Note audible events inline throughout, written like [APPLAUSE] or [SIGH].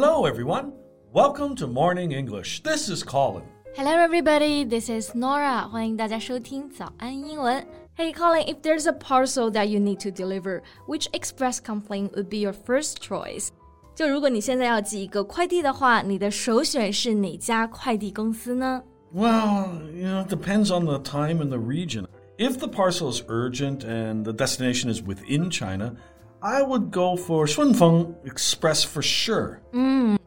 Hello, everyone. Welcome to Morning English. This is Colin. Hello, everybody. This is Norah. 欢迎大家收听早安英文。Hey, Colin. If there's a parcel that you need to deliver, which express complaint would be your first choice? 就如果你现在要寄一个快递的话，你的首选是哪家快递公司呢？Well, you know, it depends on the time and the region. If the parcel is urgent and the destination is within China, I would go for Shunfeng Express for sure.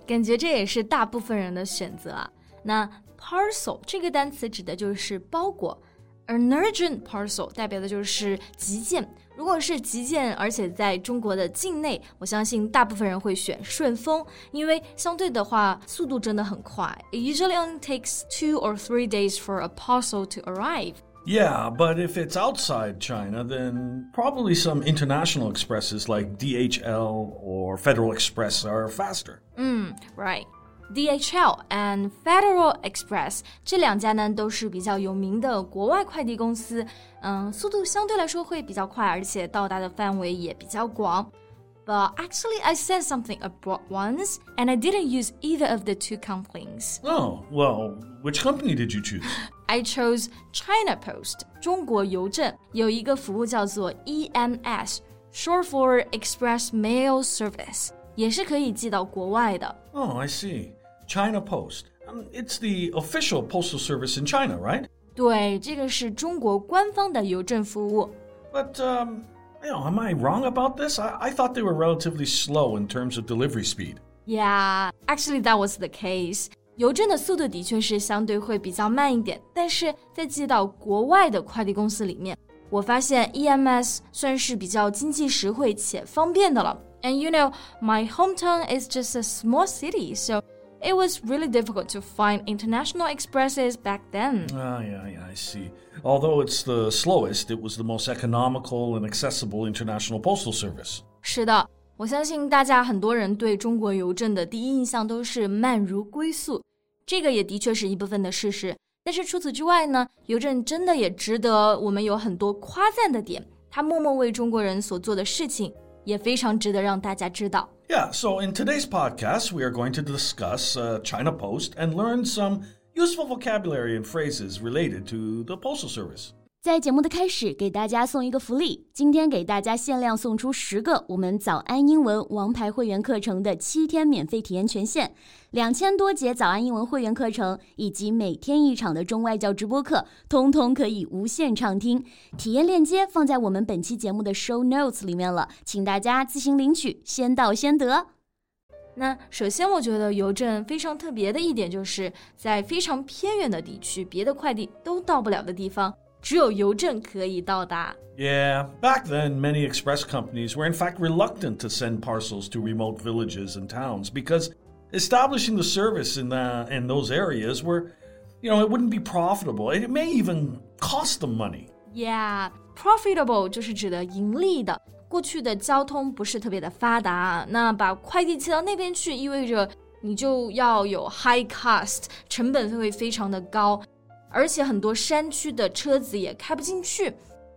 感觉这也是大部分人的选择啊。那 parcel 这个单词指的就是包裹，an urgent parcel 代表的就是急件。如果是急件，而且在中国的境内，我相信大部分人会选顺丰，因为相对的话速度真的很快。It usually only takes two or three days for a parcel to arrive. Yeah, but if it's outside China, then probably some international expresses like DHL or Federal Express are faster. Right. DHL and Federal Express 这两家呢都是比较有名的国外快递公司，嗯，速度相对来说会比较快，而且到达的范围也比较广。But actually, I sent something abroad once, and I didn't use either of the two companies. Oh, well, which company did you choose? [LAUGHS] I chose China Post 中国邮政有一个服务叫做 EMS，short for Express Mail Service，也是可以寄到国外的。 Oh, I see. China Post. Um, it's the official postal service in China, right? 对，这个是中国官方的邮政服务。 But, um, you know, am I wrong about this? I, I thought they were relatively slow in terms of delivery speed. Yeah, actually that was the case. 邮政的速度的确是相对会比较慢一点，但是在寄到国外的快递公司里面，我发现 EMS 算是比较经济实惠且方便的了。And you know, my hometown is just a small city, so it was really difficult to find international expresses back then. Ah, yeah, yeah, I see. Although it's the slowest, it was the most economical and accessible international postal service. 是的，我相信大家很多人对中国邮政的第一印象都是慢如龟速， 这个也的确是一部分的事实。但是除此之外呢，邮政真的也值得我们有很多夸赞的点，它默默为中国人所做的事情也非常值得让大家知道。 Yeah, so in today's podcast, we are going to discuss uh, China Post and learn some useful vocabulary and phrases related to the Postal Service. 在节目的开始，给大家送一个福利。今天给大家限量送出十个我们早安英文王牌会员课程的七天免费体验权限，两千多节早安英文会员课程以及每天一场的中外教直播课，通通可以无限畅听。体验链接放在我们本期节目的 show notes 里面了，请大家自行领取，先到先得。那首先，我觉得邮政非常特别的一点，就是在非常偏远的地区，别的快递都到不了的地方，只有邮政可以到达。 Yeah, back then, many express companies were in fact reluctant to send parcels to remote villages and towns because establishing the service in, the, in those areas were, you know, it wouldn't be profitable. It may even cost them money. Yeah, profitable 就是指的盈利的。过去的交通不是特别的发达，那把快递寄到那边去，意味着你就要有 high cost，成本会非常的高， 而且很多山区的车子也开不进去。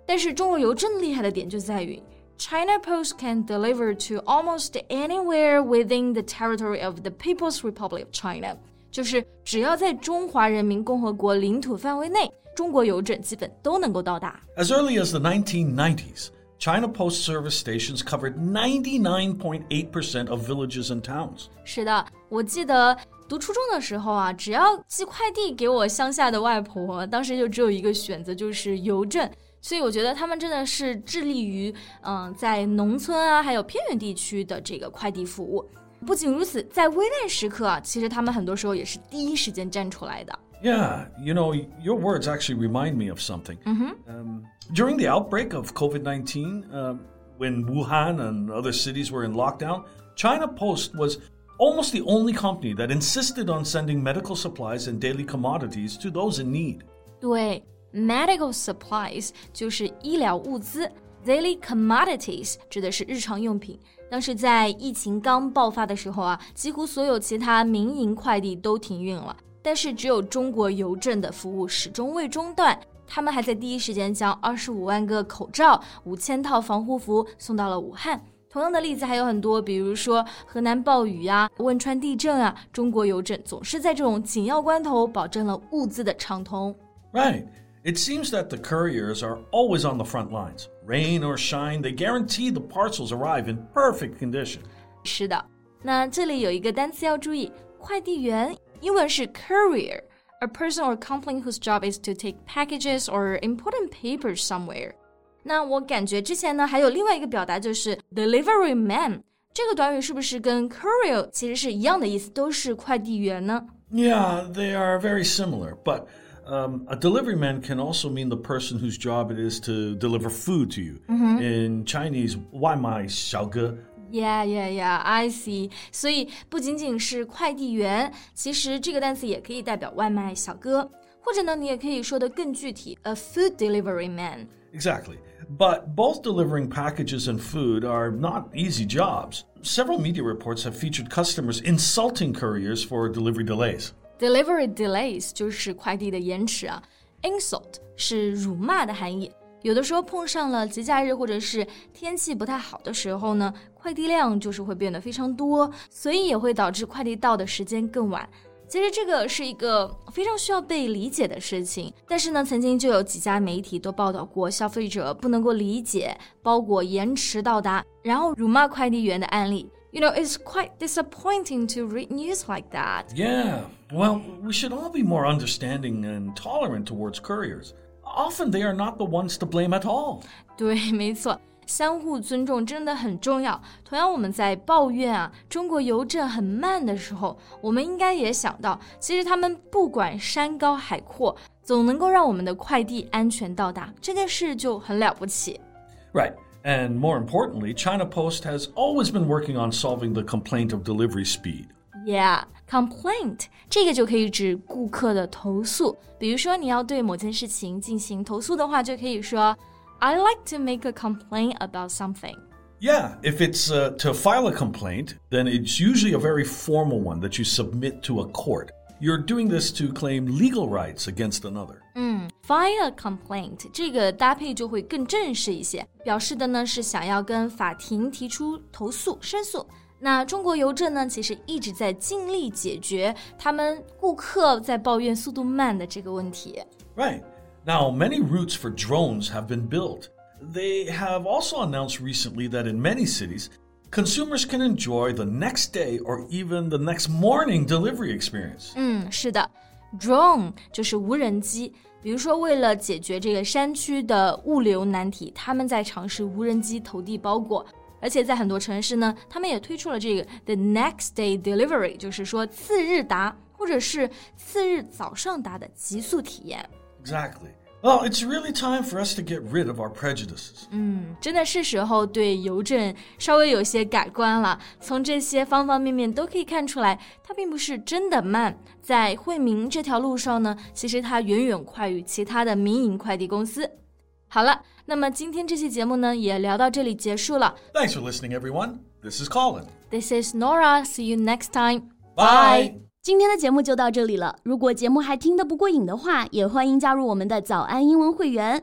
但是中国邮政厉害的点就在于，China Post can deliver to almost anywhere within the territory of the People's Republic of China，就是只要在中华人民共和国领土范围内，中国邮政基本都能够到达。 As early as the 1990s, China Post Service stations covered 99.8% of villages and towns. 是的，我记得读初中的时候啊，只要寄快递给我乡下的外婆，当时就只有一个选择，就是邮政。所以我觉得他们真的是致力于，嗯、在农村啊，还有偏远地区的这个快递服务。不仅如此，在危难时刻啊，其实他们很多时候也是第一时间站出来的。Yeah, you know, your words actually remind me of something. Um, during the outbreak of COVID 19, um, when Wuhan and other cities were in lockdown, China Post was almost the only company that insisted on sending medical supplies and daily commodities to those in need. 对，medical supplies 就是医疗物资，daily commodities 指的是日常用品。当时在疫情刚爆发的时候啊，几乎所有其他民营快递都停运了， 但是只有中国邮政的服务始终未中断。他们还在第一时间将二十五万个口罩、五千套防护服送到了武汉。同样的例子还有很多，比如说河南暴雨啊、汶川地震啊，中国邮政总是在这种紧要关头保证了物资的畅通。Right. It seems that the couriers are always on the front lines. Rain or shine, they guarantee the parcels arrive in perfect condition. 是的，那这里有一个单词要注意，快递员英文是 courier，a person or company whose job is to take packages or important papers somewhere。那我感觉之前呢还有另外一个表达就是 delivery man，这个短语是不是跟 courier 其实是一样的意思，都是快递员呢？Yeah, they are very similar, but um, a delivery man can also mean the person whose job it is to deliver food to you. Mm-hmm. In Chinese, 外卖小哥 Yeah, yeah, yeah. I see. 所以不仅仅是快递员，其实这个单词也可以代表外卖小哥，或者呢，你也可以说的更具体，a food delivery man. Exactly. But both delivering packages and food are not easy jobs. Several media reports have featured customers insulting couriers for delivery delays. Delivery delays 就是快递的延迟啊，insult 是辱骂的含义。 有的时候碰上了节假日或者是天气不太好的时候呢，快递量就是会变得非常多，所以也会导致快递到的时间更晚。其实这个是一个非常需要被理解的事情，但是呢，曾经就有几家媒体都报道过消费者不能够理解包裹延迟到达，然后辱骂快递员的案例。You know, it's quite disappointing to read news like that. Yeah, well, we should all be more understanding and tolerant towards couriers. Often they are not the ones to blame at all. 对，没错。相互尊重真的很重要。同样，我们在抱怨啊，中国邮政很慢的时候，我们应该也想到，其实他们不管山高海阔，总能够让我们的快递安全到达，这件事就很了不起。Right. [LAUGHS] And more importantly, China Post has always been working on solving the complaint of delivery speed. Yeah, complaint 这个就可以指顾客的投诉。比如说，你要对某件事情进行投诉的话，就可以说。I like to make a complaint about something. Yeah, if it's uh, to file a complaint, then it's usually a very formal one that you submit to a court. You're doing this to claim legal rights against another. 嗯，file a complaint 这个搭配就会更正式一些，表示的呢是想要跟法庭提出投诉、申诉。 那中国邮政呢，其实一直在尽力解决他们顾客在抱怨速度慢的这个问题。Right. Now, many routes for drones have been built. They have also announced recently that in many cities, consumers can enjoy the next day or even the next morning delivery experience. 嗯，是的，drone 就是无人机。比如说，为了解决这个山区的物流难题，他们在尝试无人机投递包裹。 而且在很多城市呢，他们也推出了这个 the next day delivery，就是说次日达或者是次日早上达的极速体验。Exactly. Well, it's really time for us to get rid of our prejudices. 嗯，真的是时候对邮政稍微有些改观了。从这些方方面面都可以看出来，它并不是真的慢。在惠民这条路上呢，其实它远远快于其他的民营快递公司。好了，那么今天这期节目呢，也聊到这里结束了。Thanks for listening, everyone. This is Colin. This is Nora. See you next time. Bye. 今天的节目就到这里了。如果节目还听得不过瘾的话，也欢迎加入我们的早安英文会员。